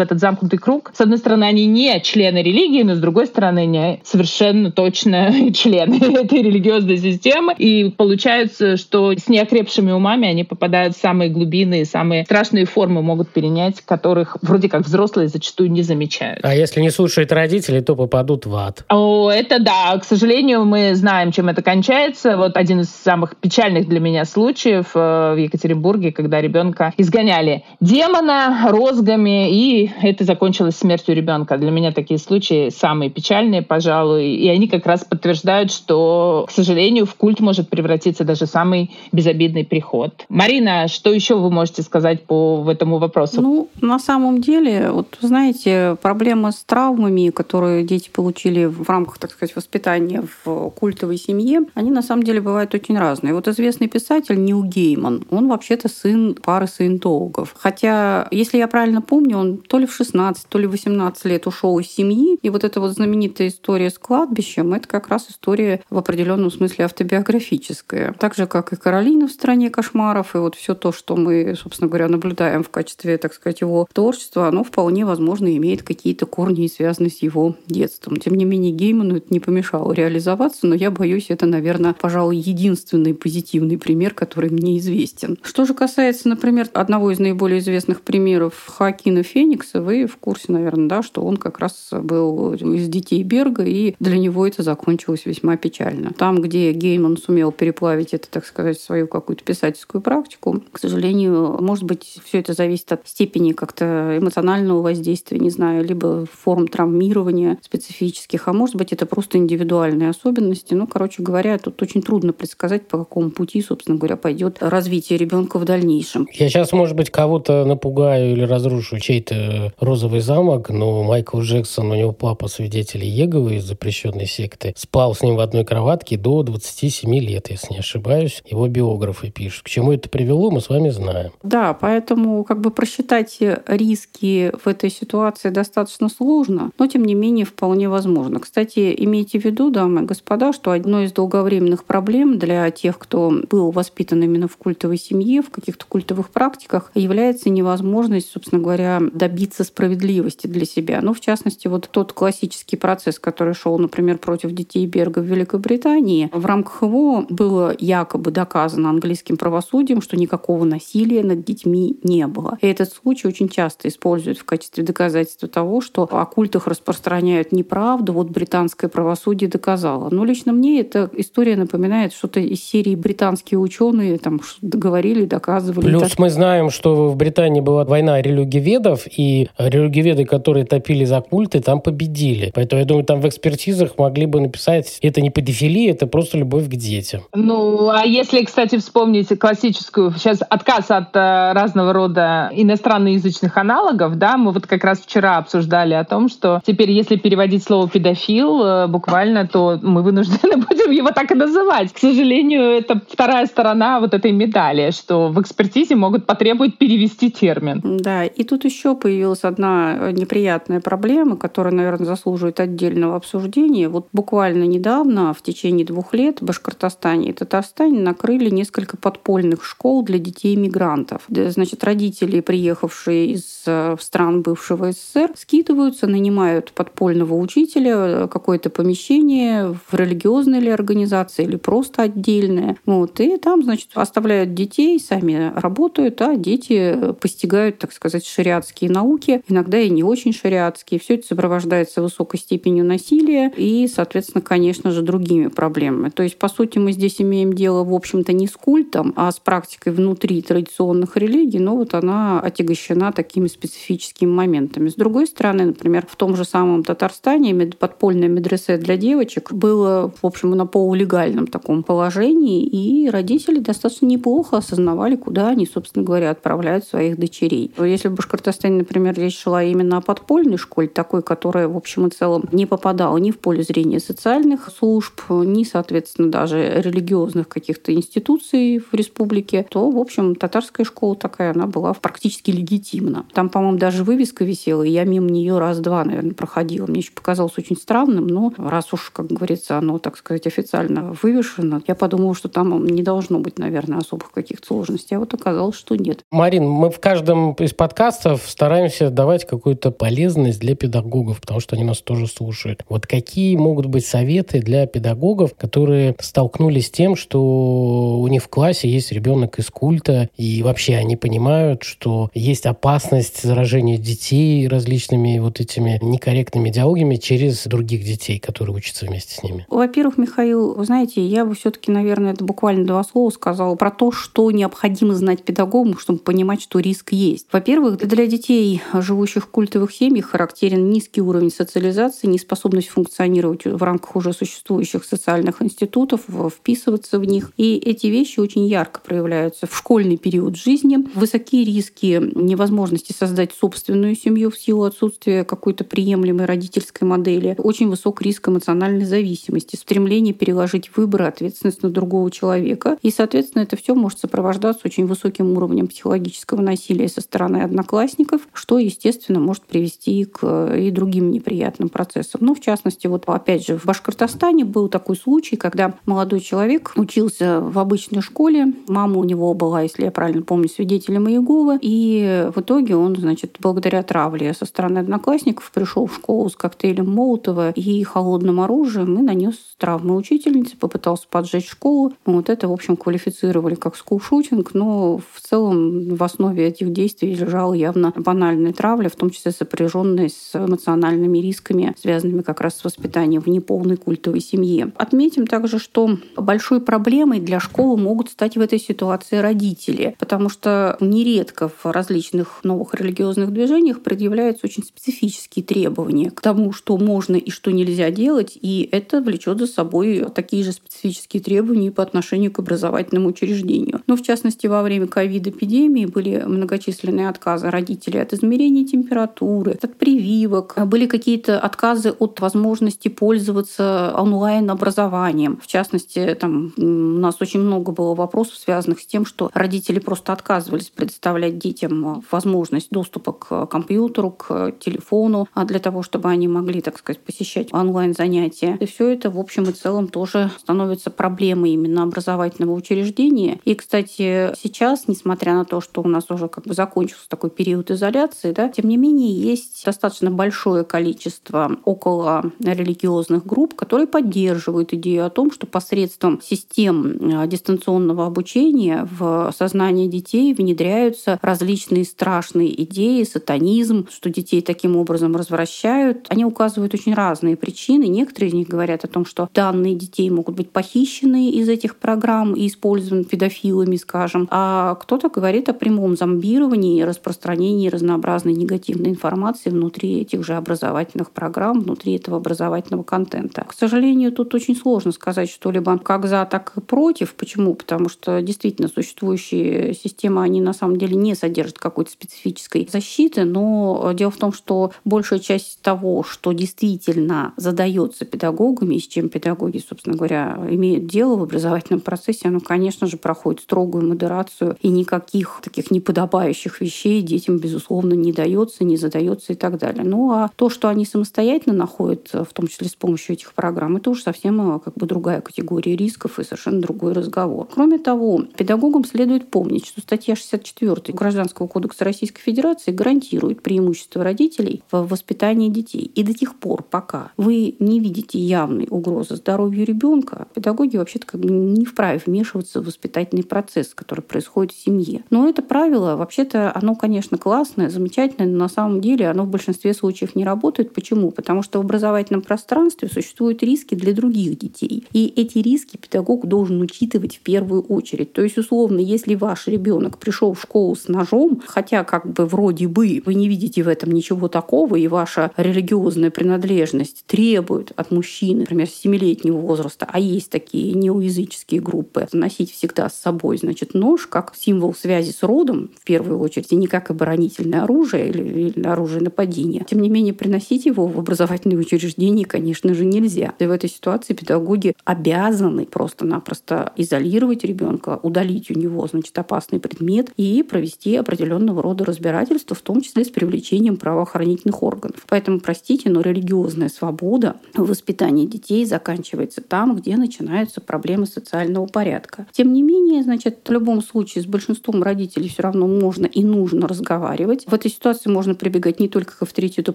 этот замкнутый круг. С одной стороны, они не члены религии, но с другой стороны, они совершенно точно члены этой религиозной системы. И получается, что с неокрепшими умами они попадают в самые глубины самые страшные формы могут перенять, которых вроде как взрослые зачастую не замечают. А если не слушают родителей, то попадут в ад. О, это да. К сожалению, мы знаем, чем это кончается. Вот один из самых печальных для меня случаев э, в Екатеринбурге, когда ребенка изгоняли демона розгами, и это закончилось смертью ребенка. Для меня такие случаи самые печальные, пожалуй, и они как раз подтверждают, что, к сожалению, в культ может превратиться даже самый безобидный приход. Марина, что еще вы можете сказать по этому вопросу? Ну, на самом деле, вот знаете, проблема с травмами, которые дети получили в рамках, так сказать, воспитания в культовой семье, они на самом деле бывают очень разные. Вот известный писатель Нил Гейман, он вообще-то сын пары саентологов. Хотя, если я правильно помню, он то ли в 16, то ли в 18 лет ушел из семьи, и вот эта вот знаменитая история с кладбищем, это как раз история в определенном смысле автобиографическая. Так же, как и Каролина в «Стране кошмаров», и вот все то, что мы, собственно говоря, наблюдаем в качестве, так сказать, его творчества, оно вполне возможно имеет какие-то корни и связаны с его детством. Тем не менее, Гейману это не помешало реализоваться, но я боюсь, это, наверное, пожалуй, единственный позитивный пример, который мне известен. Что же касается, например, одного из наиболее известных примеров Хакина Феникса, вы в курсе, наверное, да, что он как раз был из детей Берга, и для него это закончилось весьма печально. Там, где Гейман сумел переплавить это, так сказать, свою какую-то писательскую практику, к сожалению, может быть, все это зависит от степени как-то эмоционального воздействия, не знаю, либо форм травмирования специфических, а может быть, это просто индивидуальные особенности. Ну, короче говоря, тут очень трудно предсказать, по какому пути, собственно говоря, пойдет развитие ребенка в дальнейшем. Я сейчас, может быть, кого-то напугаю или разрушу чей-то розовый замок, но Майкл Джексон, у него папа свидетель Еговы из запрещенной секты, спал с ним в одной кроватке до 27 лет, если не ошибаюсь. Его биографы пишут. К чему это привело, мы с вами знаем. Да, поэтому как бы просчитать риски в этой ситуации достаточно сложно, но тем не менее вполне возможно. Кстати, имейте в виду, дамы и господа, что одной из долговременных проблем для тех, кто был воспитан именно в культовой семье, в каких-то культовых практиках, является невозможность, собственно говоря, добиться справедливости для себя. Ну, в частности, вот тот классический процесс, который шел, например, против детей Берга в Великобритании, в рамках его было якобы доказано английским правосудием, что никакого насилия над детьми не было. И этот случай очень часто используют в качестве доказательства того, что о культах распространяют неправду, вот британское правосудие доказало. Но лично мне эта история напоминает что-то из серии британские ученые там договорили, доказывали. Плюс так. мы знаем, что в Британии была война религиоведов, и религиоведы, которые топили за культы, там победили. Поэтому я думаю, там в экспертизах могли бы написать, это не педофилия, это просто любовь к детям. Ну, а если, кстати, вспомнить классическую, сейчас отказ от э, разного рода иностранноязычных аналогов, да, мы вот как раз вчера обсуждали о том, что теперь, если переводить слово педофил э, буквально, то мы вынуждены будем его так и называть. К сожалению, это вторая сторона вот этой медали, что в экспертизе могут потребовать перевести термин. Да, и тут еще появилась одна неприятная проблема, которая, наверное, заслуживает отдельного обсуждения. Вот буквально недавно, в течение двух лет, в Башкортостане и Татарстане накрыли несколько подпольных школ для детей-мигрантов. Значит, родители, приехавшие из э, стран бывшего СССР, скидываются, нанимают подпольного учителя, э, какое-то помещение в религиозной ли организации или просто отдельное. Вот, и там, значит, оставляют детей, сами работают, а дети постигают, так сказать, шариатские науки, иногда и не очень шариатские. Все это сопровождается высокой степенью насилия и, соответственно, конечно же, другими проблемами. То есть, по сути, мы здесь имеем имеем дело, в общем-то, не с культом, а с практикой внутри традиционных религий, но вот она отягощена такими специфическими моментами. С другой стороны, например, в том же самом Татарстане подпольное медресе для девочек было, в общем, на полулегальном таком положении, и родители достаточно неплохо осознавали, куда они, собственно говоря, отправляют своих дочерей. Если в Башкортостане, например, речь шла именно о подпольной школе, такой, которая, в общем и целом, не попадала ни в поле зрения социальных служб, ни, соответственно, даже религиозных каких-то институций в республике, то, в общем, татарская школа такая, она была практически легитимна. Там, по-моему, даже вывеска висела, и я мимо нее раз-два, наверное, проходила. Мне еще показалось очень странным, но раз уж, как говорится, оно, так сказать, официально вывешено, я подумала, что там не должно быть, наверное, особых каких-то сложностей. А вот оказалось, что нет. Марин, мы в каждом из подкастов стараемся давать какую-то полезность для педагогов, потому что они нас тоже слушают. Вот какие могут быть советы для педагогов, которые столкнулись с тем, что у них в классе есть ребенок из культа, и вообще они понимают, что есть опасность заражения детей различными вот этими некорректными идеологиями через других детей, которые учатся вместе с ними? Во-первых, Михаил, вы знаете, я бы все-таки, наверное, это буквально два слова сказала про то, что необходимо знать педагогам, чтобы понимать, что риск есть. Во-первых, для детей, живущих в культовых семьях, характерен низкий уровень социализации, неспособность функционировать в рамках уже существующих социальных институтов, вписываться в них. И эти вещи очень ярко проявляются в школьный период жизни. Высокие риски невозможности создать собственную семью в силу отсутствия какой-то приемлемой родительской модели. Очень высок риск эмоциональной зависимости, стремление переложить выбор и ответственность на другого человека. И, соответственно, это все может сопровождаться очень высоким уровнем психологического насилия со стороны одноклассников, что, естественно, может привести к и другим неприятным процессам. Ну, в частности, вот опять же, в Башкортостане был такой случай, когда молодой человек учился в обычной школе, мама у него была, если я правильно помню, свидетелем Иеговы, и в итоге он, значит, благодаря травле со стороны одноклассников пришел в школу с коктейлем Молотова и холодным оружием и нанес травмы учительнице, попытался поджечь школу. Вот это, в общем, квалифицировали как скулшутинг, но в целом в основе этих действий лежала явно банальная травля, в том числе сопряженная с эмоциональными рисками, связанными как раз с воспитанием в неполной культовой семье. Отметим также, что большой проблемой для школы могут стать в этой ситуации родители, потому что нередко в различных новых религиозных движениях предъявляются очень специфические требования к тому, что можно и что нельзя делать, и это влечет за собой такие же специфические требования по отношению к образовательному учреждению. Но, в частности, во время ковид-эпидемии были многочисленные отказы родителей от измерения температуры, от прививок, были какие-то отказы от возможности пользоваться онлайн-образованием. В частности, там у нас очень много было вопросов, связанных с тем, что родители просто отказывались предоставлять детям возможность доступа к компьютеру, к телефону, а для того, чтобы они могли, так сказать, посещать онлайн-занятия. И все это, в общем и целом, тоже становится проблемой именно образовательного учреждения. И, кстати, сейчас, несмотря на то, что у нас уже как бы закончился такой период изоляции, да, тем не менее есть достаточно большое количество около религиозных групп, которые поддерживают идею о том, что посредством систем э, дистанционного обучения в сознание детей внедряются различные страшные идеи, сатанизм, что детей таким образом развращают. Они указывают очень разные причины. Некоторые из них говорят о том, что данные детей могут быть похищены из этих программ и использованы педофилами, скажем. А кто-то говорит о прямом зомбировании и распространении разнообразной негативной информации внутри этих же образовательных программ, внутри этого образовательного контента. К сожалению, тут очень сложно сказать что-либо как за, так и против. Почему? Потому что действительно существующие системы, они на самом деле не содержат какой-то специфической защиты, но дело в том, что большая часть того, что действительно задается педагогами, с чем педагоги, собственно говоря, имеют дело в образовательном процессе, оно, конечно же, проходит строгую модерацию, и никаких таких неподобающих вещей детям, безусловно, не дается, не задается и так далее. Ну а то, что они самостоятельно находят, в том числе с помощью этих программ, это уже совсем как бы другая категория рисков и совершенно другой разговор. Кроме того, педагогам следует помнить, что статья 64 Гражданского кодекса Российской Федерации гарантирует преимущество родителей в воспитании детей. И до тех пор, пока вы не видите явной угрозы здоровью ребенка, педагоги вообще-то как бы не вправе вмешиваться в воспитательный процесс, который происходит в семье. Но это правило, вообще-то, оно, конечно, классное, замечательное, но на самом деле оно в большинстве случаев не работает. Почему? Потому что в образовательном пространстве существуют риски для других детей. И эти риски педагог должен учитывать в первую очередь. То есть, условно, если ваш ребенок пришел в школу с ножом, хотя как бы вроде бы вы не видите в этом ничего такого, и ваша религиозная принадлежность требует от мужчины, например, 7-летнего возраста, а есть такие неоязыческие группы, носить всегда с собой, значит, нож как символ связи с родом, в первую очередь, и не как оборонительное оружие или, или оружие нападения. Тем не менее, приносить его в образовательные учреждения, конечно же, нельзя. И в этой ситуации педагоги обязаны просто-напросто изолировать ребенка, удалить у него, значит, опасный предмет и провести определенного рода разбирательства, в том числе с привлечением правоохранительных органов. Поэтому, простите, но религиозная свобода в воспитании детей заканчивается там, где начинаются проблемы социального порядка. Тем не менее, значит, в любом случае с большинством родителей все равно можно и нужно разговаривать. В этой ситуации можно прибегать не только к авторитету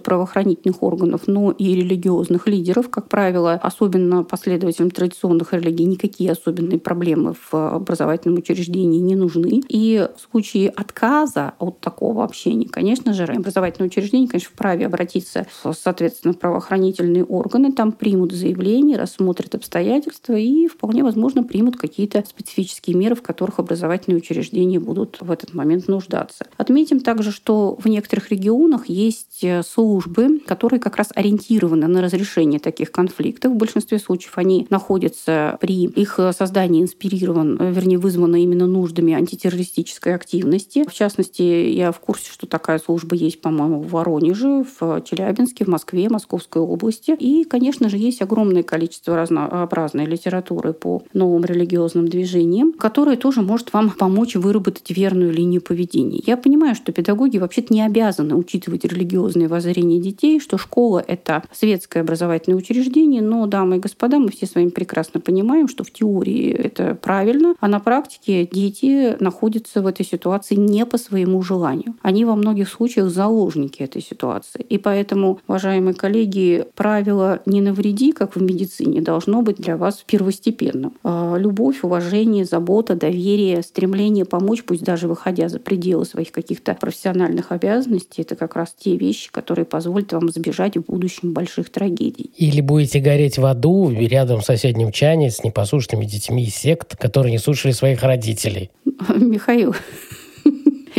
правоохранительных органов, но и религиозных лидеров. Как правило, особенно последователям традиционных религий никакие особенные проблемы в образовательном учреждении не нужны. И в случае отказа от такого общения, конечно же, образовательное учреждение, конечно, вправе обратиться, соответственно, в правоохранительные органы, там примут заявление, рассмотрят обстоятельства и вполне возможно примут какие-то специфические меры, в которых образовательные учреждения будут в этот момент нуждаться. Отметим также, что в некоторых регионах есть э, службы, которые как раз ориентированы на разрешение таких конфликтов. В большинстве случаев они находятся при их создании инспирирован, э, вернее, вызваны именно нуждами антитеррористической активности. В частности, я в курсе, что такая служба есть, по-моему, в Воронеже, в Челябинске, в Москве, Московской области. И, конечно же, есть огромное количество разнообразной литературы по новым религиозным движениям, которая тоже может вам помочь выработать верную линию поведения. Я понимаю, что педагоги вообще-то не обязаны учитывать религиозные воззрения детей, что школа — это светское образовательное учреждение, но, дамы и господа, мы все с вами прекрасно понимаем, что в теории это правильно, а на практике дети находятся в этой ситуации не по своему желанию. Они во многих случаях заложники этой ситуации. И поэтому, уважаемые коллеги, правило «не навреди», как в медицине, должно быть для вас первостепенным. А любовь, уважение, забота, доверие, стремление помочь, пусть даже выходя за пределы своих каких-то профессиональных обязанностей, это как раз те вещи, которые позволят вам избежать в будущем больших трагедий. Или будете гореть в аду рядом в соседнем чане с непослушными детьми сект, которые не слушали своих родителей. Михаил,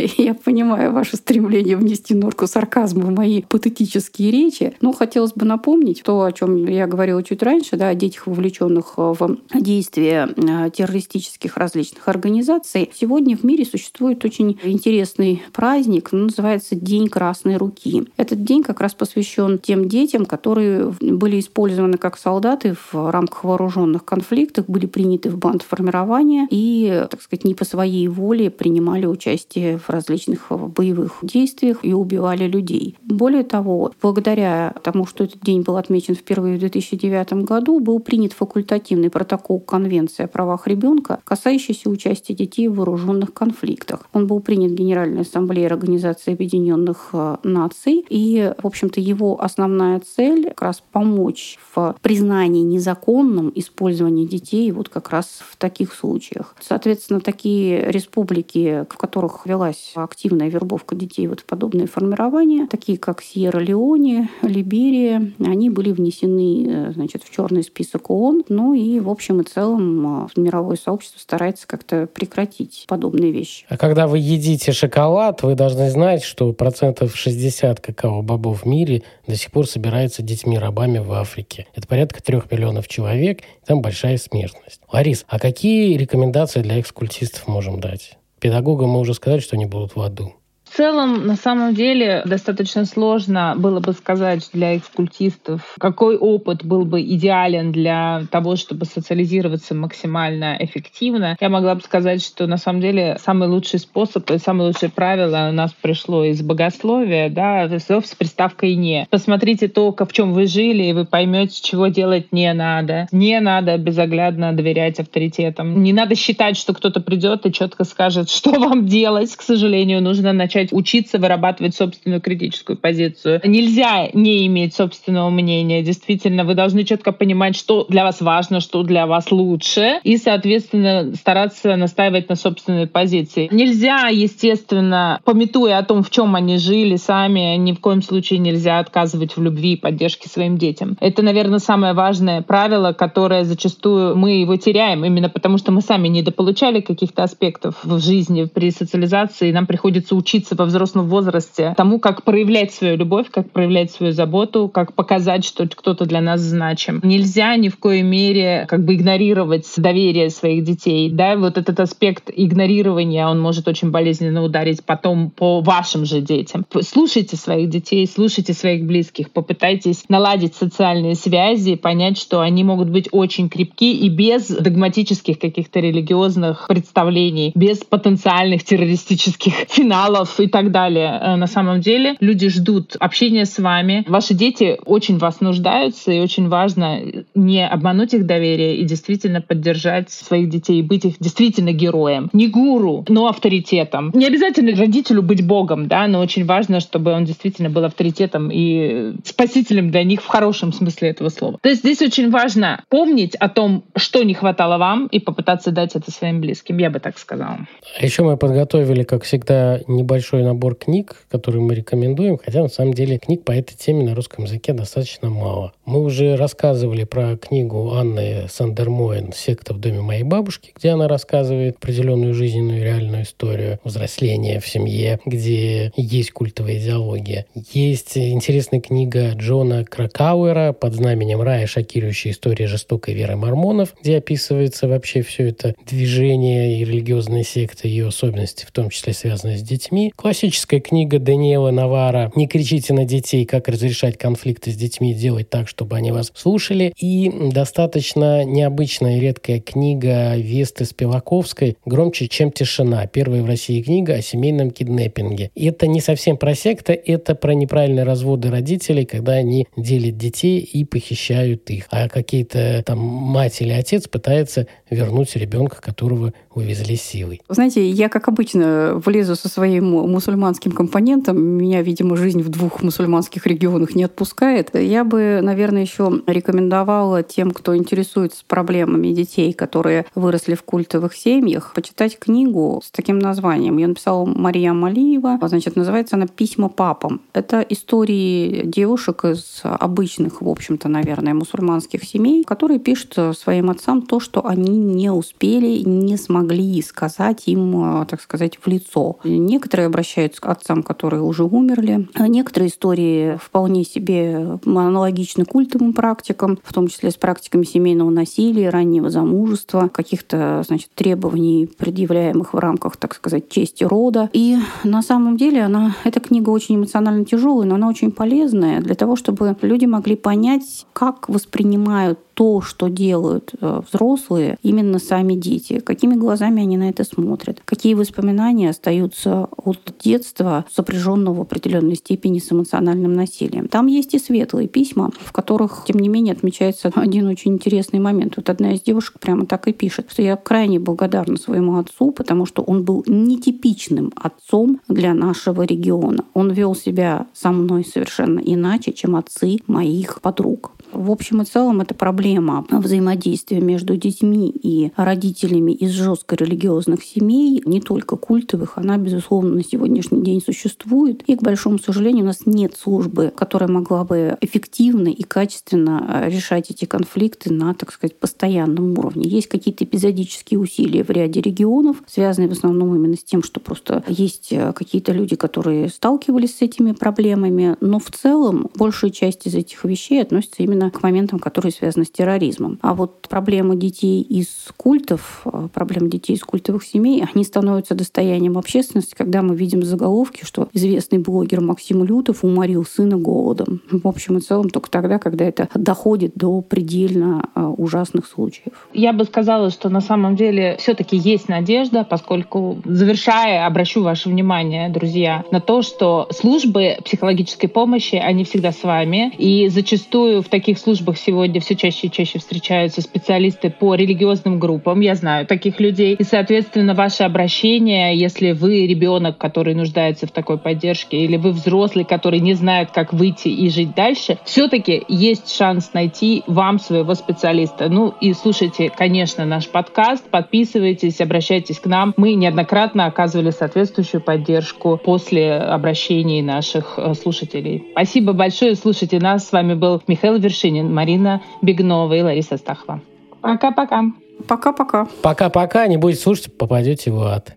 Я понимаю ваше стремление внести норку сарказма в мои патетические речи, но хотелось бы напомнить то, о чем я говорила чуть раньше, да, о детях, вовлеченных в действия э, террористических различных организаций. Сегодня в мире существует очень интересный праздник, называется День Красной Руки. Этот день как раз посвящен тем детям, которые были использованы как солдаты в рамках вооруженных конфликтов, были приняты в бандформирование и, так сказать, не по своей воле принимали участие в различных боевых действиях и убивали людей. Более того, благодаря тому, что этот день был отмечен впервые в 2009 году, был принят факультативный протокол Конвенции о правах ребенка, касающийся участия детей в вооруженных конфликтах. Он был принят Генеральной Ассамблеей Организации Объединенных э, Наций, и, в общем-то, его основная цель как раз помочь в признании незаконным использования детей вот как раз в таких случаях. Соответственно, такие республики, в которых велась велась активная вербовка детей вот в подобные формирования, такие как Сьерра-Леоне, Либерия, они были внесены э, значит, в черный список ООН. Ну и в общем и целом э, мировое сообщество старается как-то прекратить подобные вещи. А когда вы едите шоколад, вы должны знать, что процентов 60 какао-бобов в мире до сих пор собирается детьми-рабами в Африке. Это порядка трех миллионов человек, там большая смертность. Ларис, а какие рекомендации для экскультистов можем дать? Педагогам мы уже сказали, что они будут в аду. В целом, на самом деле, достаточно сложно было бы сказать для экскультистов, какой опыт был бы идеален для того, чтобы социализироваться максимально эффективно. Я могла бы сказать, что на самом деле самый лучший способ и самое лучшее правило у нас пришло из богословия, да, слов с приставкой «не». Посмотрите только, в чем вы жили, и вы поймете, чего делать не надо. Не надо безоглядно доверять авторитетам. Не надо считать, что кто-то придет и четко скажет, что вам делать. К сожалению, нужно начать начать учиться вырабатывать собственную критическую позицию. Нельзя не иметь собственного мнения. Действительно, вы должны четко понимать, что для вас важно, что для вас лучше, и, соответственно, стараться настаивать на собственной позиции. Нельзя, естественно, пометуя о том, в чем они жили сами, ни в коем случае нельзя отказывать в любви и поддержке своим детям. Это, наверное, самое важное правило, которое зачастую мы его теряем, именно потому что мы сами недополучали каких-то аспектов в жизни при социализации, и нам приходится учиться во взрослом возрасте тому, как проявлять свою любовь, как проявлять свою заботу, как показать, что кто-то для нас значим. Нельзя ни в коей мере как бы игнорировать доверие своих детей. Да? Вот этот аспект игнорирования, он может очень болезненно ударить потом по вашим же детям. Слушайте своих детей, слушайте своих близких, попытайтесь наладить социальные связи, понять, что они могут быть очень крепки и без догматических каких-то религиозных представлений, без потенциальных террористических финалов и так далее. Э, на самом деле люди ждут общения с вами. Ваши дети очень вас нуждаются, и очень важно не обмануть их доверие и действительно поддержать своих детей, и быть их действительно героем. Не гуру, но авторитетом. Не обязательно родителю быть богом, да, но очень важно, чтобы он действительно был авторитетом и спасителем для них в хорошем смысле этого слова. То есть здесь очень важно помнить о том, что не хватало вам, и попытаться дать это своим близким, я бы так сказала. А еще мы подготовили, как всегда, небольшой набор книг, которые мы рекомендуем, хотя на самом деле книг по этой теме на русском языке достаточно мало. Мы уже рассказывали про книгу Анны Сандермоен «Секта в доме моей бабушки», где она рассказывает определенную жизненную реальную историю взросления в семье, где есть культовая идеология. Есть интересная книга Джона Кракауэра под знаменем «Рая. Шокирующая история жестокой веры мормонов», где описывается вообще все это движение и религиозные секты, ее особенности, в том числе связанные с детьми. Классическая книга Даниэла Навара «Не кричите на детей. Как разрешать конфликты с детьми. Делать так, чтобы они вас слушали». И достаточно необычная и редкая книга Весты Спиваковской «Громче, чем тишина». Первая в России книга о семейном киднеппинге. И это не совсем про секты, это про неправильные разводы родителей, когда они делят детей и похищают их. А какие-то там мать или отец пытается вернуть ребенка, которого увезли силой. Знаете, я, как обычно, влезу со своим мусульманским компонентом. Меня, видимо, жизнь в двух мусульманских регионах не отпускает. Я бы, наверное, еще рекомендовала тем, кто интересуется проблемами детей, которые выросли в культовых семьях, почитать книгу с таким названием. Ее написала Мария Малиева. Значит, называется она «Письма папам». Это истории девушек из обычных, в общем-то, наверное, мусульманских семей, которые пишут своим отцам то, что они не успели, не смогли сказать им, так сказать, в лицо. Некоторые обращаются к отцам, которые уже умерли. Некоторые истории вполне себе аналогичны культовым практикам, в том числе с практиками семейного насилия, раннего замужества, каких-то значит, требований, предъявляемых в рамках, так сказать, чести рода. И на самом деле она, эта книга очень эмоционально тяжелая, но она очень полезная для того, чтобы люди могли понять, как воспринимают то, что делают э, взрослые, именно сами дети, какими глазами они на это смотрят, какие воспоминания остаются от детства, сопряженного в определенной степени с эмоциональным насилием. Там есть и светлые письма, в которых, тем не менее, отмечается один очень интересный момент. Вот одна из девушек прямо так и пишет, что я крайне благодарна своему отцу, потому что он был нетипичным отцом для нашего региона. Он вел себя со мной совершенно иначе, чем отцы моих подруг. В общем и целом это проблема взаимодействия между детьми и родителями из жестко религиозных семей, не только культовых, она, безусловно, на сегодняшний день существует. И, к большому сожалению, у нас нет службы, которая могла бы эффективно и качественно решать эти конфликты на, так сказать, постоянном уровне. Есть какие-то эпизодические усилия в ряде регионов, связанные в основном именно с тем, что просто есть какие-то люди, которые сталкивались с этими проблемами, но в целом большая часть из этих вещей относится именно к моментам, которые связаны с терроризмом. А вот проблемы детей из культов, э, проблемы детей из культовых семей, они становятся достоянием общественности, когда мы видим заголовки, что известный блогер Максим Лютов уморил сына голодом. В общем и целом только тогда, когда это доходит до предельно э, ужасных случаев. Я бы сказала, что на самом деле все-таки есть надежда, поскольку, завершая, обращу ваше внимание, друзья, на то, что службы психологической помощи, они всегда с вами. И зачастую в таких таких службах сегодня все чаще и чаще встречаются специалисты по религиозным группам. Я знаю таких людей. И, соответственно, ваше обращение, если вы ребенок, который нуждается в такой поддержке, или вы взрослый, который не знает, как выйти и жить дальше, все-таки есть шанс найти вам своего специалиста. Ну и слушайте, конечно, наш подкаст, подписывайтесь, обращайтесь к нам. Мы неоднократно оказывали соответствующую поддержку после обращений наших э, слушателей. Спасибо большое, слушайте нас. С вами был Михаил Вершинин, Марина Бегнова и Лариса Стахова. Пока-пока. Пока-пока. Пока-пока. Не будете слушать, попадете в ад.